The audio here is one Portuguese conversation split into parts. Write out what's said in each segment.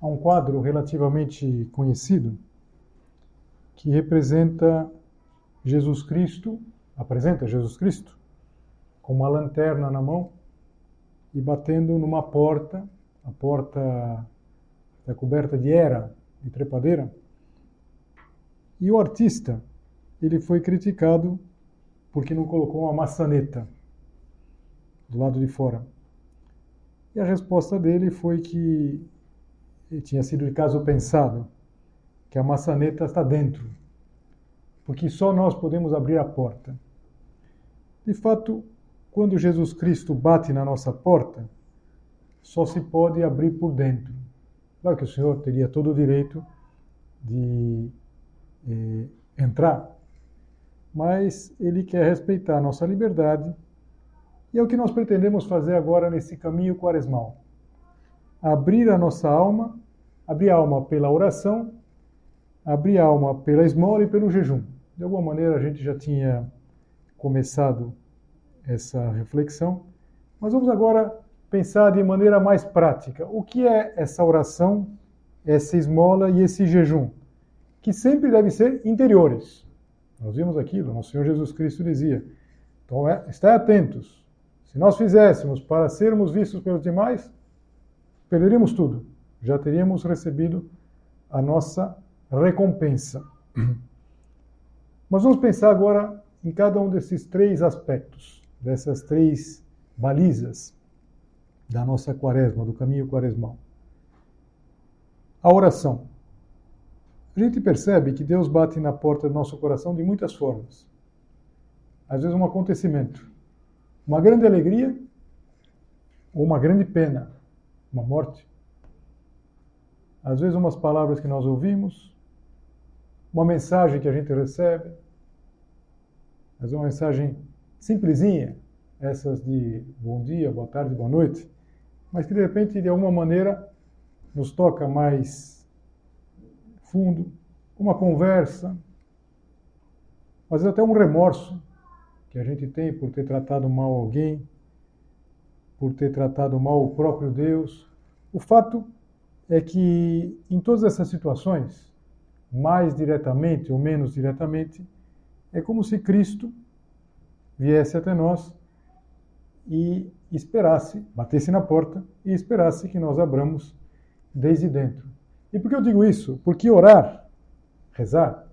Há um quadro relativamente conhecido que representa Jesus Cristo, apresenta Jesus Cristo com uma lanterna na mão e batendo numa porta, a porta é coberta de era, de trepadeira. E o artista, ele foi criticado porque não colocou uma maçaneta do lado de fora. E a resposta dele foi que tinha sido de caso pensado, que a maçaneta está dentro, porque só nós podemos abrir a porta. De fato, quando Jesus Cristo bate na nossa porta, só se pode abrir por dentro. Claro que o Senhor teria todo o direito de eh, entrar, mas Ele quer respeitar a nossa liberdade e é o que nós pretendemos fazer agora nesse caminho quaresmal abrir a nossa alma, abrir a alma pela oração, abrir a alma pela esmola e pelo jejum. De alguma maneira a gente já tinha começado essa reflexão, mas vamos agora pensar de maneira mais prática. O que é essa oração, essa esmola e esse jejum? Que sempre devem ser interiores. Nós vimos aquilo, nosso Senhor Jesus Cristo dizia. Então, é, estai atentos. Se nós fizéssemos para sermos vistos pelos demais, perderíamos tudo. Já teríamos recebido a nossa recompensa. Mas vamos pensar agora em cada um desses três aspectos, dessas três balizas da nossa quaresma, do caminho quaresmal. A oração. A gente percebe que Deus bate na porta do nosso coração de muitas formas. Às vezes, um acontecimento, uma grande alegria ou uma grande pena, uma morte. Às vezes, umas palavras que nós ouvimos, uma mensagem que a gente recebe, vezes, uma mensagem simplesinha, essas de bom dia, boa tarde, boa noite, mas que de repente, de alguma maneira, nos toca mais fundo, uma conversa, vezes até um remorso que a gente tem por ter tratado mal alguém, por ter tratado mal o próprio Deus. O fato é que em todas essas situações, mais diretamente ou menos diretamente, é como se Cristo viesse até nós e esperasse, batesse na porta e esperasse que nós abramos desde dentro. E por que eu digo isso? Porque orar, rezar,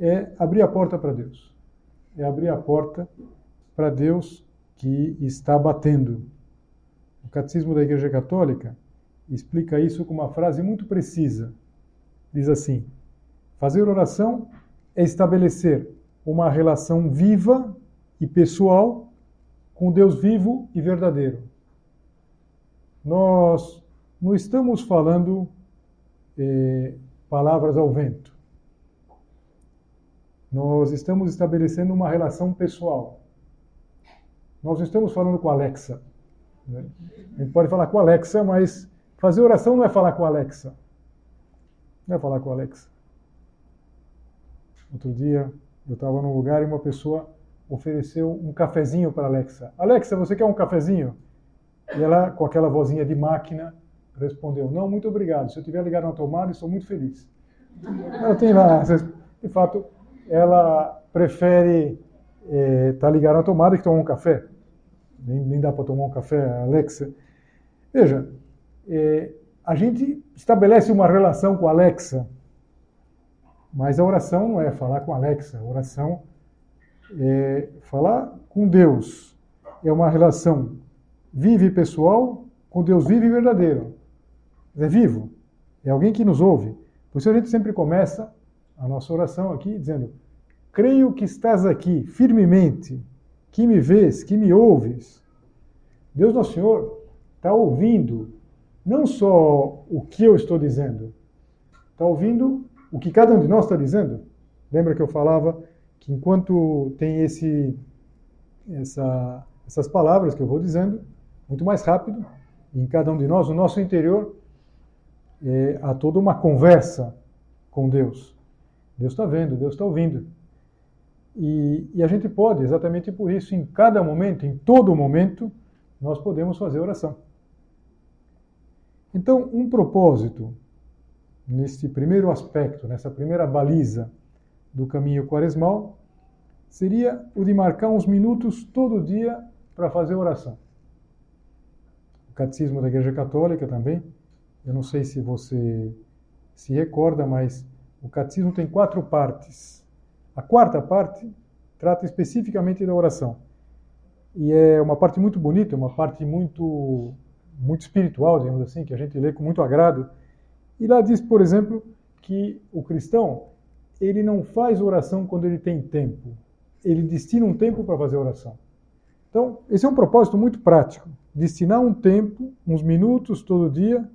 é abrir a porta para Deus. É abrir a porta para Deus que está batendo. O Catecismo da Igreja Católica explica isso com uma frase muito precisa. Diz assim: Fazer oração é estabelecer uma relação viva e pessoal com Deus vivo e verdadeiro. Nós não estamos falando eh, palavras ao vento. Nós estamos estabelecendo uma relação pessoal. Nós não estamos falando com a Alexa. Né? A gente pode falar com a Alexa, mas fazer oração não é falar com a Alexa. Não é falar com a Alexa. Outro dia eu estava num lugar e uma pessoa ofereceu um cafezinho para a Alexa. Alexa, você quer um cafezinho? E ela, com aquela vozinha de máquina, respondeu: Não, muito obrigado. Se eu tiver ligado na tomada, estou muito feliz. Ela tem lá, de fato, ela prefere estar é, tá ligada na tomada que tomar um café. Nem, nem dá para tomar um café, Alexa. Veja, é, a gente estabelece uma relação com a Alexa, mas a oração não é falar com a Alexa. A oração É, falar com Deus é uma relação vive pessoal com Deus vive e verdadeiro. É vivo. É alguém que nos ouve. Por isso a gente sempre começa a nossa oração aqui dizendo: Creio que estás aqui firmemente, que me vês, que me ouves. Deus Nosso Senhor está ouvindo não só o que eu estou dizendo, está ouvindo o que cada um de nós está dizendo. Lembra que eu falava que enquanto tem esse, essa, essas palavras que eu vou dizendo, muito mais rápido, em cada um de nós, no nosso interior, é, há toda uma conversa com Deus. Deus está vendo, Deus está ouvindo. E, e, a gente pode, exatamente por isso, em cada momento, em todo momento, nós podemos fazer oração. Então, um propósito neste primeiro aspecto, nessa primeira baliza do caminho quaresmal, seria o de marcar uns minutos todo dia para fazer oração. O Catecismo da Igreja Católica também, eu não sei se você se recorda, mas o Catecismo tem quatro partes. A quarta parte trata especificamente da oração. E é uma parte muito bonita, uma parte muito muito espiritual, digamos assim, que a gente lê com muito agrado. E lá diz, por exemplo, que o cristão ele não faz oração quando ele tem tempo. Ele destina um tempo para fazer oração. Então, esse é um propósito muito prático. Destinar um tempo, uns minutos todo dia,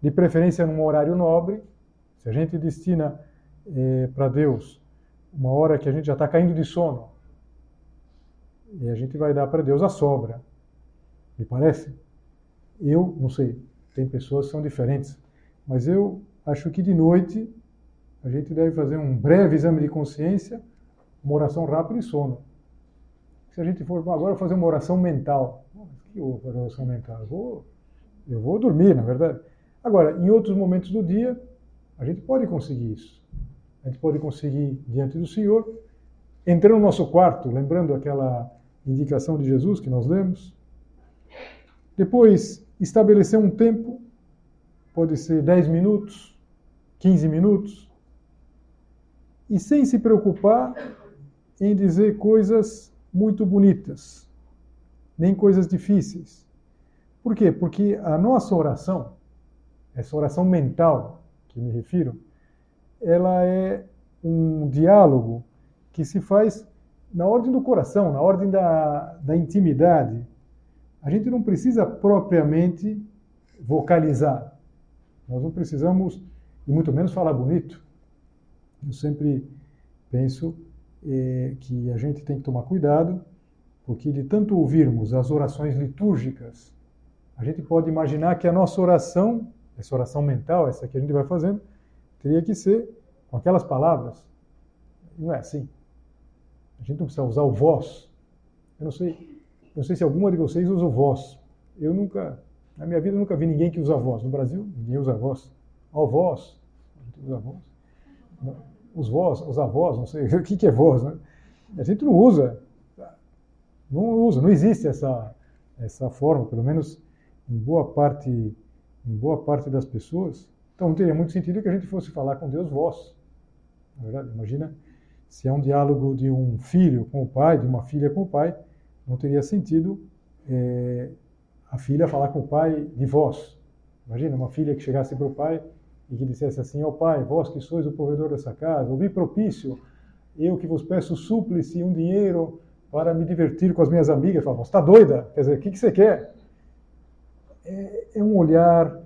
de preferência num horário nobre. Se a gente destina é, para Deus uma hora que a gente já está caindo de sono, e a gente vai dar para Deus a sobra. Me parece? Eu, não sei, tem pessoas que são diferentes, mas eu acho que de noite a gente deve fazer um breve exame de consciência, uma oração rápida e sono. Se a gente for agora fazer uma oração mental, que oração mental? Eu vou, eu vou dormir, na verdade. Agora, em outros momentos do dia, a gente pode conseguir isso. A gente pode conseguir diante do Senhor, entrar no nosso quarto, lembrando aquela indicação de Jesus que nós lemos. Depois, estabelecer um tempo, pode ser 10 minutos, 15 minutos, e sem se preocupar em dizer coisas muito bonitas, nem coisas difíceis. Por quê? Porque a nossa oração, essa oração mental que me refiro, ela é um diálogo que se faz na ordem do coração, na ordem da, da intimidade. A gente não precisa propriamente vocalizar. Nós não precisamos, e muito menos falar bonito. Eu sempre penso é, que a gente tem que tomar cuidado, porque de tanto ouvirmos as orações litúrgicas, a gente pode imaginar que a nossa oração, essa oração mental, essa que a gente vai fazendo, teria que ser com aquelas palavras. Não é assim. A gente não precisa usar o vós. Eu não sei, não sei se alguma de vocês usa o vós. Eu nunca, na minha vida, nunca vi ninguém que usa voz. No Brasil, ninguém usa voz. Ó, voz. Usa. Não os vós, os avós, não sei o que, que é voz, né? A gente não usa, não usa, não existe essa essa forma, pelo menos em boa parte em boa parte das pessoas. Então não teria muito sentido que a gente fosse falar com Deus vós. Na verdade, imagina se é um diálogo de um filho com o pai, de uma filha com o pai, não teria sentido é, a filha falar com o pai de vós. Imagina uma filha que chegasse para o pai e que dissesse assim: Ó oh, Pai, vós que sois o provedor dessa casa, ouvi propício, eu que vos peço súplice um dinheiro para me divertir com as minhas amigas. Fala, você está doida? Quer dizer, o que, que você quer? É, é, um olhar,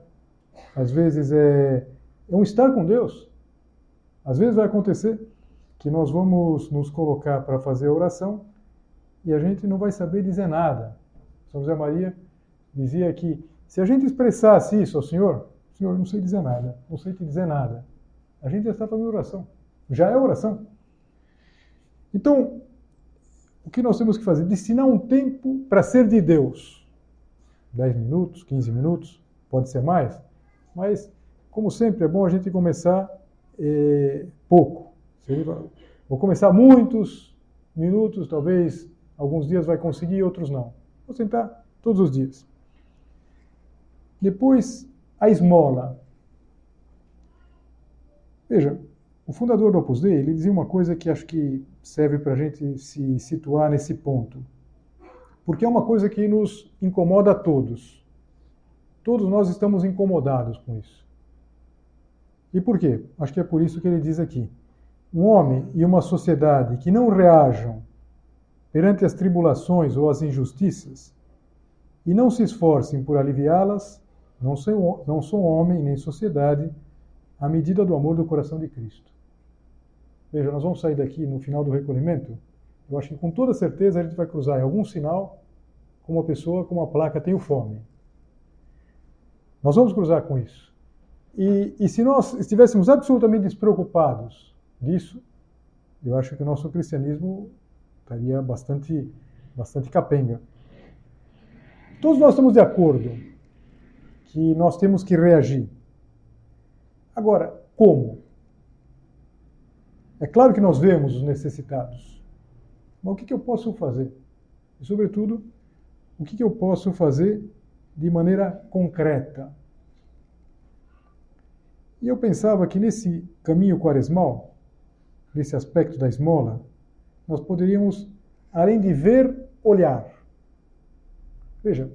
às vezes é, é um estar com Deus. Às vezes vai acontecer que nós vamos nos colocar para fazer a oração e a gente não vai saber dizer nada. São José Maria dizia que se a gente expressasse isso ao Senhor, Senhor, eu não sei dizer nada, não sei te dizer nada. A gente já está fazendo oração. Já é oração. Então, o que nós temos que fazer? Destinar um tempo para ser de Deus. 10 minutos, 15 minutos, pode ser mais, mas, como sempre, é bom a gente começar é, pouco. Vou começar muitos minutos, talvez alguns dias vai conseguir, outros não. Vou tentar todos os dias. Depois, a esmola. Veja, o fundador do Opus Dei, ele dizia uma coisa que acho que serve para a gente se situar nesse ponto. Porque é uma coisa que nos incomoda a todos. Todos nós estamos incomodados com isso. E por quê? Acho que é por isso que ele diz aqui. Um homem e uma sociedade que não reajam perante as tribulações ou as injustiças e não se esforcem por aliviá-las, não são, não homem nem sociedade à medida do amor do coração de Cristo. Veja, nós vamos sair daqui no final do recolhimento. Eu acho que com toda certeza a gente vai cruzar em algum sinal com uma pessoa com uma placa tenho fome. Nós vamos cruzar com isso. E, e se nós estivéssemos absolutamente despreocupados disso, eu acho que o nosso cristianismo estaria bastante, bastante capenga. Todos nós estamos de acordo que nós temos que reagir. Agora, como? É claro que nós vemos os necessitados, mas o que, eu posso fazer? E, sobretudo, o que eu posso fazer de maneira concreta? E eu pensava que nesse caminho quaresmal, nesse aspecto da esmola, nós poderíamos, além de ver, olhar. Veja,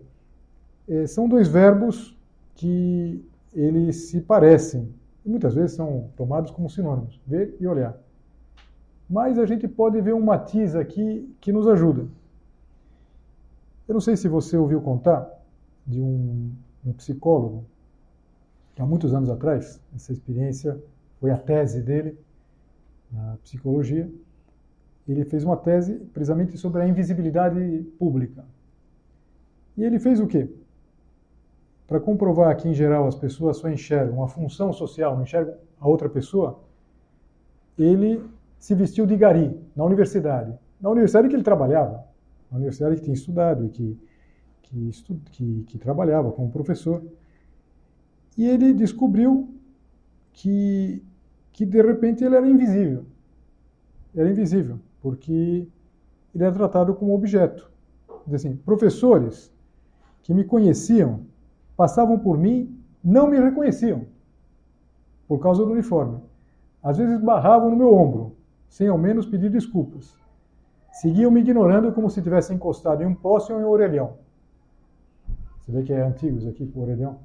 eh, são dois verbos que eles se parecem, e muitas vezes são tomados como sinônimos, ver e olhar. Mas a gente pode ver um matiz aqui que nos ajuda. Eu não sei se você ouviu contar de um, um psicólogo que há muitos anos atrás, essa experiência foi a tese dele na psicologia. Ele fez uma tese precisamente sobre a invisibilidade pública. E ele fez o quê? Para comprovar que, em geral, as pessoas só enxergam a função social, não enxergam a outra pessoa, ele se vestiu de gari na universidade. Na universidade que ele trabalhava, na universidade que tinha estudado e que, que, estu, que, que trabalhava como professor. E ele descobriu que, que, de repente, ele era invisível. Era invisível, porque ele era tratado como objeto. Assim, professores que me conheciam passavam por mim, não me reconheciam por causa do uniforme. Às vezes barravam no meu ombro, sem ao menos pedir desculpas. Seguiam me ignorando como se tivesse encostado em um poste ou em um orelhão. Você vê que é antigo isso aqui, o orelhão?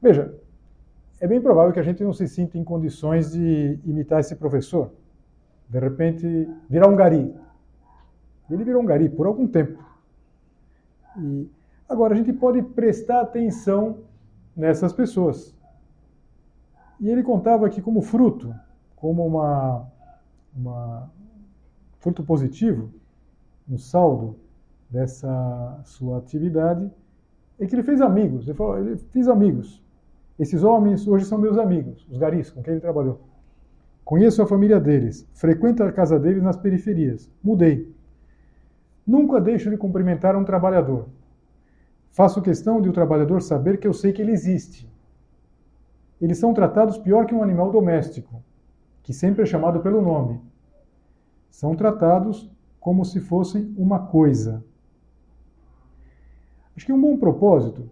Veja, é bem provável que a gente não se sinta em condições de imitar esse professor. De repente, virar um gari. Ele virou um gari por algum tempo. E agora a gente pode prestar atenção nessas pessoas. E ele contava que como fruto, como uma, uma fruto positivo, um saldo dessa sua atividade, é que ele fez amigos. Ele falou, ele fez amigos. Esses homens hoje são meus amigos, os garis com quem ele trabalhou. Conheço a família deles, frequento a casa deles nas periferias. Mudei. Nunca deixo de cumprimentar um trabalhador. Faço questão de o trabalhador saber que eu sei que ele existe. Eles são tratados pior que um animal doméstico, que sempre é chamado pelo nome. São tratados como se fossem uma coisa. Acho que um bom propósito,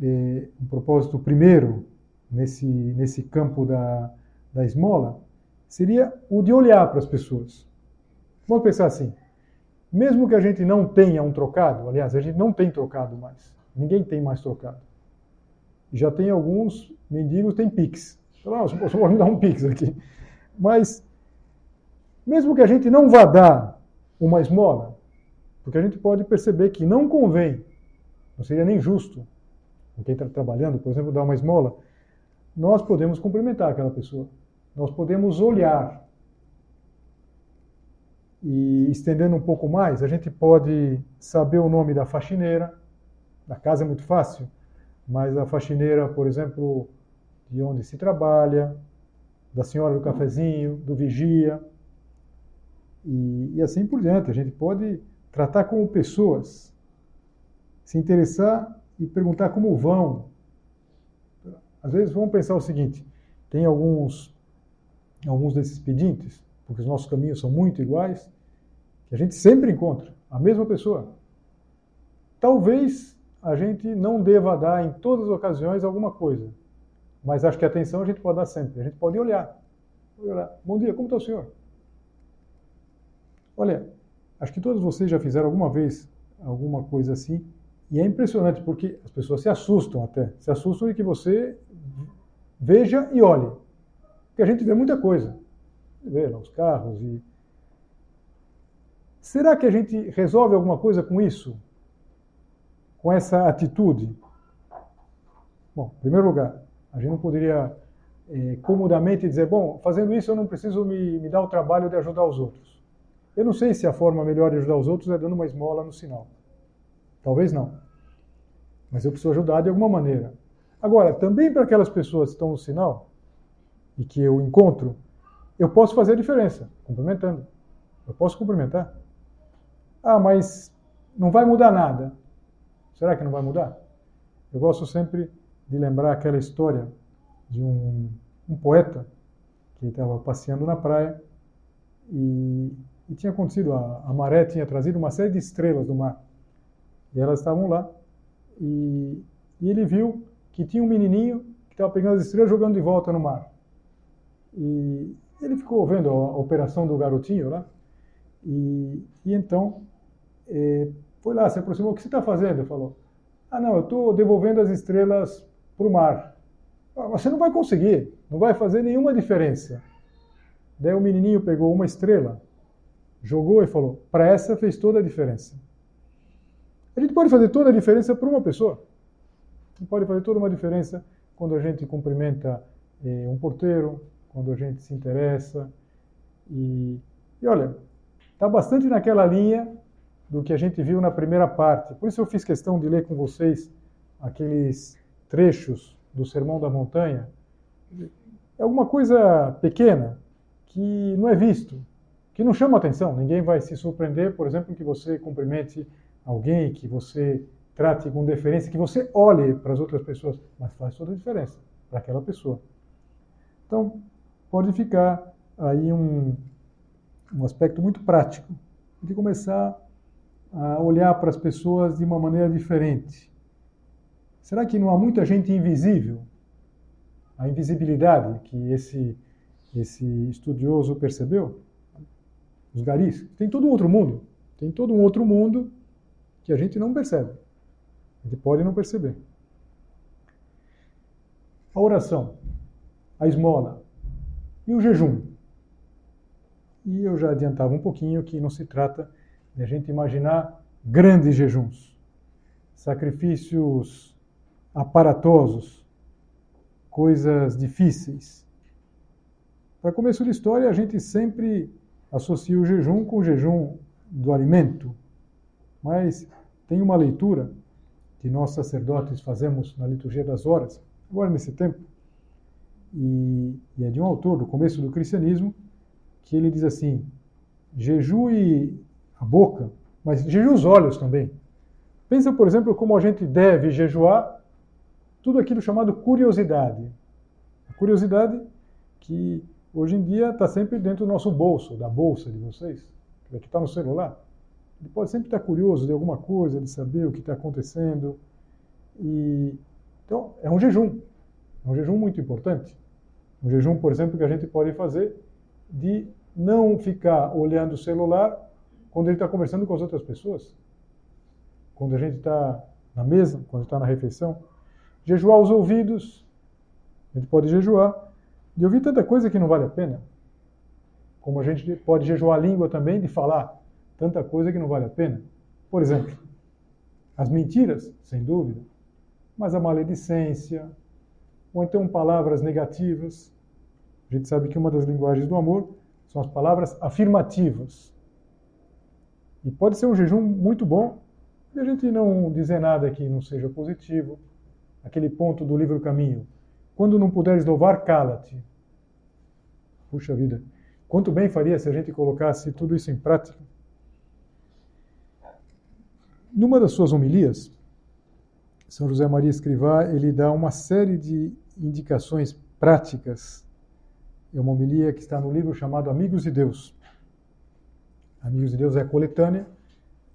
é, um propósito primeiro nesse, nesse campo da, da esmola, seria o de olhar para as pessoas. Vamos pensar assim: mesmo que a gente não tenha um trocado, aliás, a gente não tem trocado mais, ninguém tem mais trocado. Já tem alguns mendigos, tem Pix. Não, só posso me dar um Pix aqui. Mas, mesmo que a gente não vá dar uma esmola, porque a gente pode perceber que não convém, não seria nem justo, quem está trabalhando, por exemplo, dar uma esmola, nós podemos cumprimentar aquela pessoa. Nós podemos olhar e estendendo um pouco mais, a gente pode saber o nome da faxineira. Da casa é muito fácil, mas a faxineira, por exemplo, de onde se trabalha, da senhora do cafezinho, do vigia, e, e assim por diante. A gente pode tratar como pessoas, se interessar e perguntar como vão. Às vezes vamos pensar o seguinte: tem alguns, alguns desses pedintes, porque os nossos caminhos são muito iguais, que a gente sempre encontra a mesma pessoa. Talvez a gente não deva dar em todas as ocasiões alguma coisa, Mas acho que atenção a gente pode dar sempre. A gente pode olhar. olhar. Bom dia, como está o senhor? Olha, acho que todos vocês já fizeram alguma vez alguma coisa assim. E é impressionante porque as pessoas se assustam até. Se assustam de que você veja e olhe. Porque a gente vê muita coisa. Vê os carros e. Será que a gente resolve alguma coisa com isso? Com essa atitude? Bom, em primeiro lugar, a gente não poderia é, comodamente dizer, bom, fazendo isso eu não preciso me, me dar o trabalho de ajudar os outros. Eu não sei se a forma melhor de ajudar os outros é dando uma esmola no sinal. Talvez não. Mas eu preciso ajudar de alguma maneira. Agora, também para aquelas pessoas que estão no sinal e que eu encontro, eu posso fazer a diferença, cumprimentando. Eu posso cumprimentar. Ah, mas não vai mudar nada. Será que não vai mudar? Eu gosto sempre de lembrar aquela história de um, um poeta que estava passeando na praia e, e tinha acontecido, a, a, maré tinha trazido uma série de estrelas do mar. E elas estavam lá e, e ele viu que tinha um menininho que estava pegando as estrelas jogando de volta no mar. E ele ficou vendo a, operação do garotinho lá e, e então eh, foi lá, se aproximou, o que você está fazendo? Ele falou, ah não, eu estou devolvendo as estrelas para o mar. Ah, você não vai conseguir, não vai fazer nenhuma diferença. Daí o menininho pegou uma estrela, jogou e falou: para essa fez toda a diferença. A gente pode fazer toda a diferença para uma pessoa. A gente pode fazer toda uma diferença quando a gente cumprimenta eh, um porteiro, quando a gente se interessa. E, e olha, está bastante naquela linha do que a gente viu na primeira parte. Por isso eu fiz questão de ler com vocês aqueles trechos do Sermão da Montanha, é alguma coisa pequena que não é visto, que não chama atenção. Ninguém vai se surpreender, por exemplo, que você cumprimente alguém, que você trate com deferência, que você olhe para as outras pessoas, mas faz toda a diferença para aquela pessoa. Então, pode ficar aí um, um aspecto muito prático de começar a olhar para as pessoas de uma maneira diferente Será que não há muita gente invisível? A invisibilidade que esse, esse estudioso percebeu? Os garis. Tem todo um outro mundo. Tem todo um outro mundo que a gente não percebe. A gente pode não perceber. A oração, a esmola e o jejum. E eu já adiantava um pouquinho que não se trata de a gente imaginar grandes jejuns, sacrifícios aparatosos, coisas difíceis. Para começo de história, a gente sempre associa o jejum com o jejum do alimento, mas tem uma leitura que nós sacerdotes fazemos na liturgia das horas, agora nesse tempo, e, e é de um autor do começo do cristianismo, que ele diz assim: jejue a boca, mas jejue os olhos também. Pensa, por exemplo, como a gente deve jejuar tudo aquilo chamado curiosidade. A curiosidade que hoje em dia está sempre dentro do nosso bolso, da bolsa de vocês, que está no celular. Ele pode sempre estar curioso de alguma coisa, de saber o que está acontecendo. E, então, é um jejum. É um jejum muito importante. Um jejum, por exemplo, que a gente pode fazer de não ficar olhando o celular quando ele está conversando com as outras pessoas. Quando a gente está na mesa, quando está na refeição. Jejuar os ouvidos, a gente pode jejuar, de ouvir tanta coisa que não vale a pena. Como a gente pode jejuar a língua também de falar tanta coisa que não vale a pena. Por exemplo, as mentiras, sem dúvida, mas a maledicência, ou então palavras negativas. A gente sabe que uma das linguagens do amor são as palavras afirmativas. E pode ser um jejum muito bom, e a gente não dizer nada que não seja positivo, aquele ponto do livro Caminho. Quando não puderes louvar, cala-te. Puxa vida, quanto bem faria se a gente colocasse tudo isso em prática. Numa das suas homilias, São José Maria Escrivá, ele dá uma série de indicações práticas. É uma homilia que está no livro chamado Amigos de Deus. Amigos de Deus é a coletânea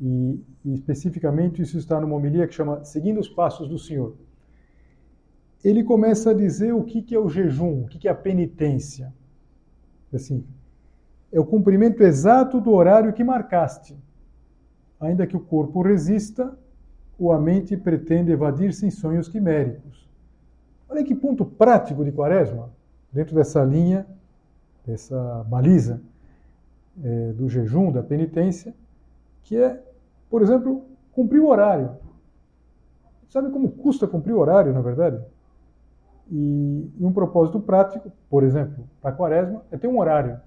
e, e especificamente isso está numa homilia que chama Seguindo os Passos do Senhor. ele começa a dizer o que, que é o jejum, o que, que é a penitência. Assim, é o cumprimento exato do horário que marcaste. Ainda que o corpo resista, ou a mente pretende evadir-se em sonhos quiméricos. Olha que ponto prático de quaresma, dentro dessa linha, dessa baliza é, do jejum, da penitência, que é, por exemplo, cumprir o horário. Sabe como custa cumprir o horário, na verdade? E, e um propósito prático, por exemplo, para quaresma, é ter um horário.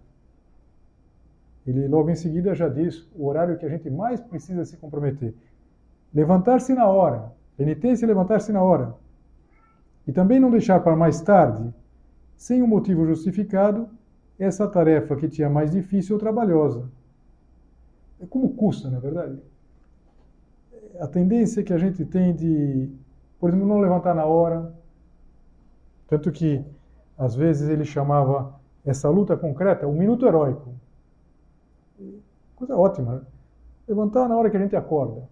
Ele logo em seguida já diz o horário que a gente mais precisa se comprometer. Levantar-se na hora. Penitência é levantar-se na hora. E também não deixar para mais tarde, sem um motivo justificado, essa tarefa que tinha mais difícil ou trabalhosa. É como custa, na é verdade? A tendência que a gente tem de, por exemplo, não levantar na hora. Tanto que, às vezes, ele chamava essa luta concreta o minuto heróico. Coisa ótima. Levantar na hora que a gente acorda.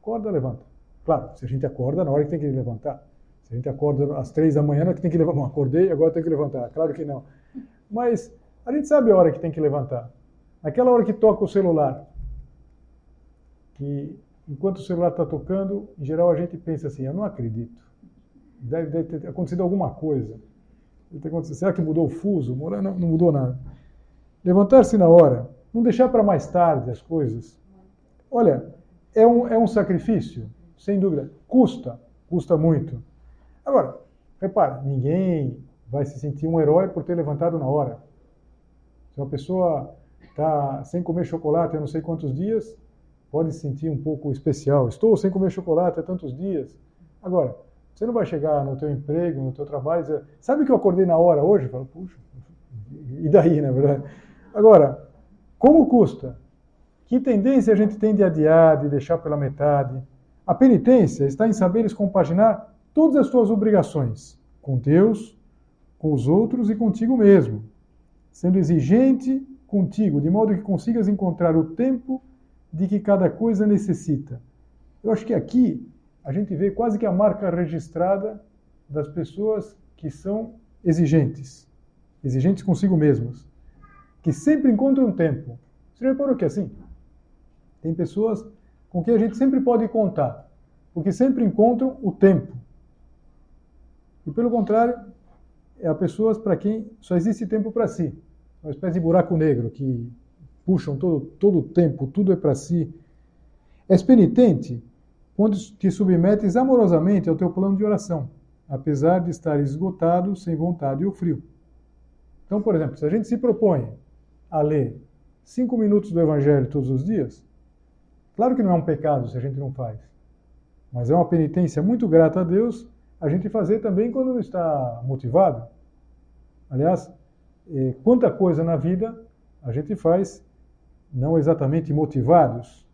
Acorda, levanta. Claro, se a gente acorda na hora que tem que levantar. Se a gente acorda às três da manhã, não é que tem que levantar. Acordei, agora tem que levantar. Claro que não. Mas a gente sabe a hora que tem que levantar. Naquela hora que toca o celular, que enquanto o celular está tocando, em geral a gente pensa assim: eu não acredito. Deve, deve ter acontecido alguma coisa. Será que mudou o fuso? Não, não mudou nada. Levantar-se na hora, não deixar para mais tarde as coisas. Olha, é um, é um sacrifício, sem dúvida. Custa, custa muito. Agora, repara, ninguém vai se sentir um herói por ter levantado na hora. Se uma pessoa está sem comer chocolate há não sei quantos dias, pode se sentir um pouco especial. Estou sem comer chocolate há tantos dias. Agora, você não vai chegar no teu emprego, no teu trabalho e dizer, sabe que eu acordei na hora hoje? Fala, puxa, e daí, na verdade? Agora, como custa? Que tendência a gente tem de adiar, de deixar pela metade? A penitência está em saberes compaginar todas as tuas obrigações com Deus, com os outros e contigo mesmo, sendo exigente contigo, de modo que consigas encontrar o tempo de que cada coisa necessita. Eu acho que aqui a gente vê quase que a marca registrada das pessoas que são exigentes, exigentes consigo mesmas, que sempre encontram tempo. Você já reparou que é assim? Tem pessoas com quem a gente sempre pode contar, porque sempre encontram o tempo. E pelo contrário, é pessoas para quem só existe tempo para si. Uma espécie de buraco negro que puxam todo, todo o tempo, tudo é para si. És penitente quando te submetes amorosamente ao teu plano de oração, apesar de estar esgotado, sem vontade ou frio. Então, por exemplo, se a gente se propõe a ler cinco minutos do Evangelho todos os dias, claro que não é um pecado se a gente não faz, mas é uma penitência muito grata a Deus a gente fazer também quando não está motivado. Aliás, é, quanta coisa na vida a gente faz não exatamente motivados.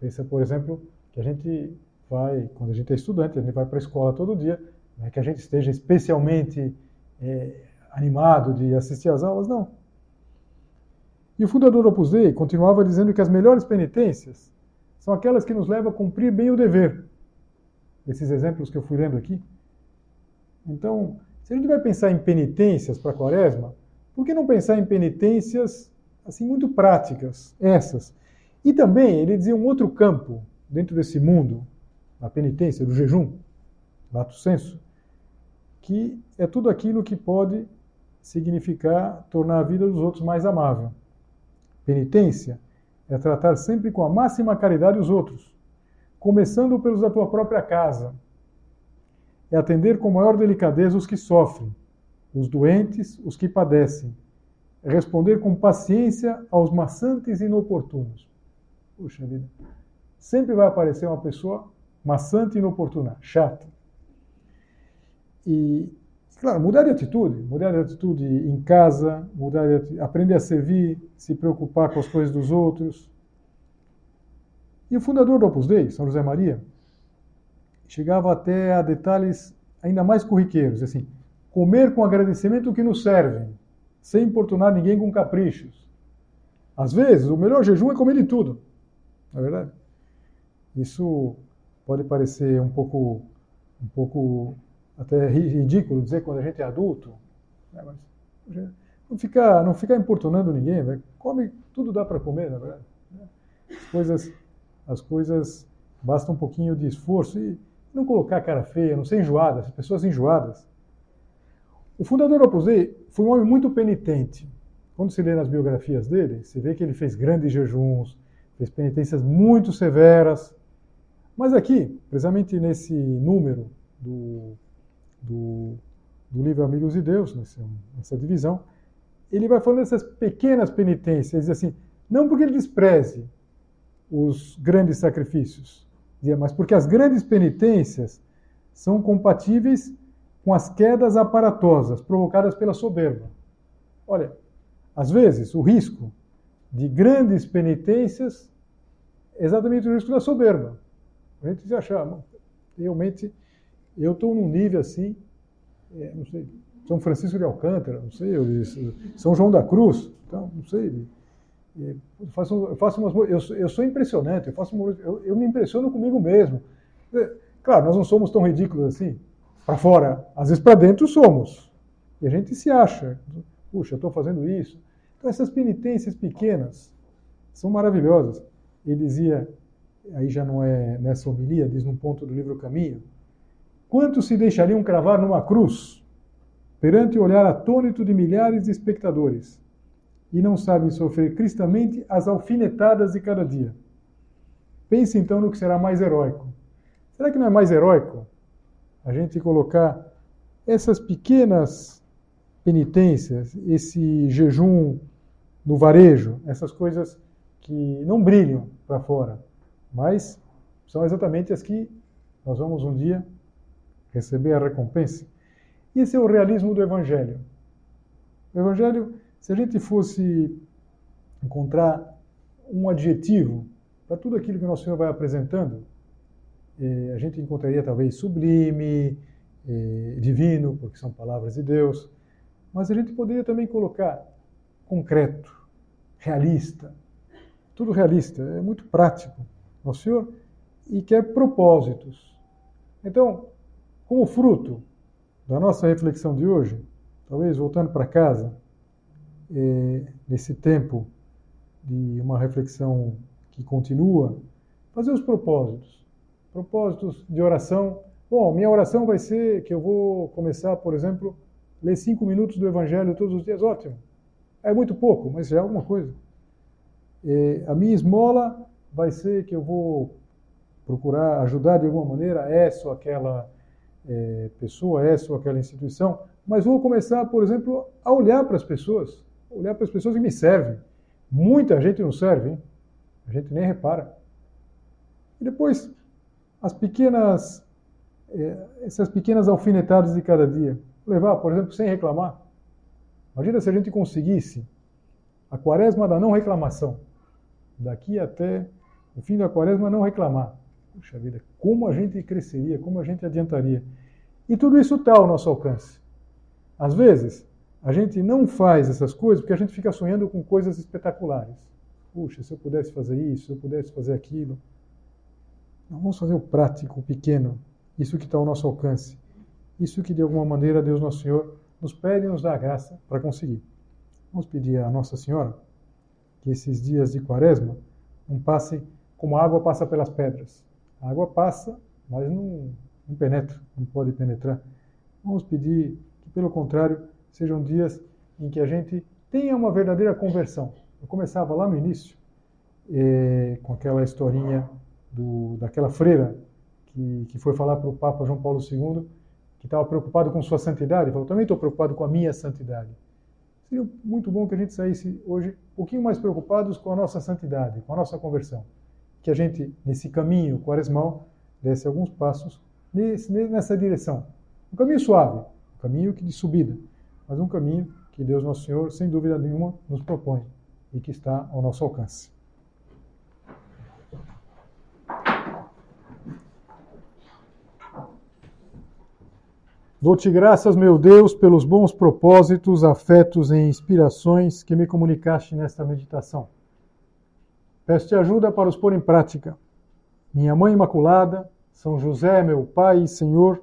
Pensa, por exemplo, que a gente vai, quando a gente é estudante, a gente vai para a escola todo dia, não é que a gente esteja especialmente é, animado de assistir às aulas, não. E o fundador do Opus Dei continuava dizendo que as melhores penitências são aquelas que nos levam a cumprir bem o dever desses exemplos que eu fui lendo aqui. Então, se a gente vai pensar em penitências para a quaresma, por que não pensar em penitências assim muito práticas, essas? E também ele dizia um outro campo dentro desse mundo, da penitência, do jejum, lato senso, que é tudo aquilo que pode significar tornar a vida dos outros mais amável. Penitência é tratar sempre com a máxima caridade os outros, começando pelos da tua própria casa. É atender com maior delicadeza os que sofrem, os doentes, os que padecem. É responder com paciência aos maçantes e inoportunos. Puxa vida. Sempre vai aparecer uma pessoa maçante e inoportuna, chata. E, claro, mudar de atitude, mudar de atitude em casa, mudar de, aprender a servir, se preocupar com as coisas dos outros, e o fundador do Opus Dei, São José Maria, chegava até a detalhes ainda mais corriqueiros, assim, comer com agradecimento o que nos servem, sem importunar ninguém com caprichos. Às vezes, o melhor jejum é comer de tudo, não é verdade? Isso pode parecer um pouco um pouco até ridículo dizer quando a gente é adulto, né? mas não ficar não ficar importunando ninguém, né? come tudo dá para comer, na verdade. Né? As coisas as coisas basta um pouquinho de esforço e não colocar cara feia, não ser enjoada, as pessoas enjoadas. O fundador do Opus Dei foi um homem muito penitente. Quando se lê nas biografias dele, se vê que ele fez grandes jejuns, fez penitências muito severas. Mas aqui, precisamente nesse número do, do, do livro Amigos de Deus, nessa, nessa divisão, ele vai falando dessas pequenas penitências, diz assim, não porque ele despreze os grandes sacrifícios, mas porque as grandes penitências são compatíveis com as quedas aparatosas provocadas pela soberba. Olha, às vezes o risco de grandes penitências é exatamente o risco da soberba. A gente se achar, realmente, eu estou num nível assim, é, não sei, São Francisco de Alcântara, não sei, São João da Cruz, então, não sei, eu faço, eu faço umas, eu, eu sou impressionante, eu, faço, eu, eu me impressiono comigo mesmo. É, claro, nós não somos tão ridículos assim, para fora, às vezes para dentro somos. E a gente se acha, puxa, eu estou fazendo isso. Então essas penitências pequenas são maravilhosas. Ele dizia, aí já não é nessa homilia, diz num ponto do livro Caminho, quantos se deixariam cravar numa cruz perante o olhar atônito de milhares de espectadores? E não sabem sofrer cristamente as alfinetadas de cada dia. Pense então no que será mais heróico. Será que não é mais heróico a gente colocar essas pequenas penitências, esse jejum no varejo, essas coisas que não brilham para fora, mas são exatamente as que nós vamos um dia receber a recompensa. Esse é o realismo do Evangelho. O Evangelho se a gente fosse encontrar um adjetivo para tudo aquilo que o nosso Senhor vai apresentando, eh, a gente encontraria talvez sublime, eh, divino, porque são palavras de Deus, mas a gente poderia também colocar concreto, realista, tudo realista, é muito prático. Nosso Senhor e quer propósitos. Então, como fruto da nossa reflexão de hoje, talvez voltando para casa, é, nesse tempo de uma reflexão que continua, fazer os propósitos. Propósitos de oração. Bom, minha oração vai ser que eu vou começar, por exemplo, ler cinco minutos do Evangelho todos os dias. Ótimo. É muito pouco, mas já é alguma coisa. É, a minha esmola vai ser que eu vou procurar ajudar de alguma maneira essa ou aquela é, pessoa, essa ou aquela instituição, mas vou começar, por exemplo, a olhar para as pessoas olhar para as pessoas que me servem. Muita gente não serve, hein? a gente nem repara. E depois, as pequenas, eh, essas pequenas alfinetadas de cada dia. Levar, por exemplo, sem reclamar. Imagina se a gente conseguisse a quaresma da não reclamação. Daqui até o fim da quaresma, não reclamar. Puxa vida, como a gente cresceria, como a gente adiantaria. E tudo isso está ao nosso alcance. Às vezes, a gente não faz essas coisas porque a gente fica sonhando com coisas espetaculares. Puxa, se eu pudesse fazer isso, se eu pudesse fazer aquilo. Não vamos fazer o prático, o pequeno, isso que está ao nosso alcance. Isso que de alguma maneira Deus Nosso Senhor nos pede e nos dá a graça para conseguir. Vamos pedir a Nossa Senhora que esses dias de quaresma não passem como a água passa pelas pedras. A água passa, mas não, não penetra, não pode penetrar. Vamos pedir que, pelo contrário, sejam dias em que a gente tenha uma verdadeira conversão. Eu começava lá no início, eh, com aquela historinha do, daquela freira que, que foi falar para o Papa João Paulo II, que estava preocupado com sua santidade, falou, também estou preocupado com a minha santidade. Seria muito bom que a gente saísse hoje um pouquinho mais preocupados com a nossa santidade, com a nossa conversão. Que a gente, nesse caminho quaresmal, desse alguns passos nesse, nessa direção. Um caminho suave, um caminho de subida mas um caminho que Deus Nosso Senhor, sem dúvida nenhuma, nos propõe e que está ao nosso alcance. Dou-te graças, meu Deus, pelos bons propósitos, afetos e inspirações que me comunicaste nesta meditação. Peço-te ajuda para os pôr em prática. Minha Mãe Imaculada, São José, meu Pai e Senhor,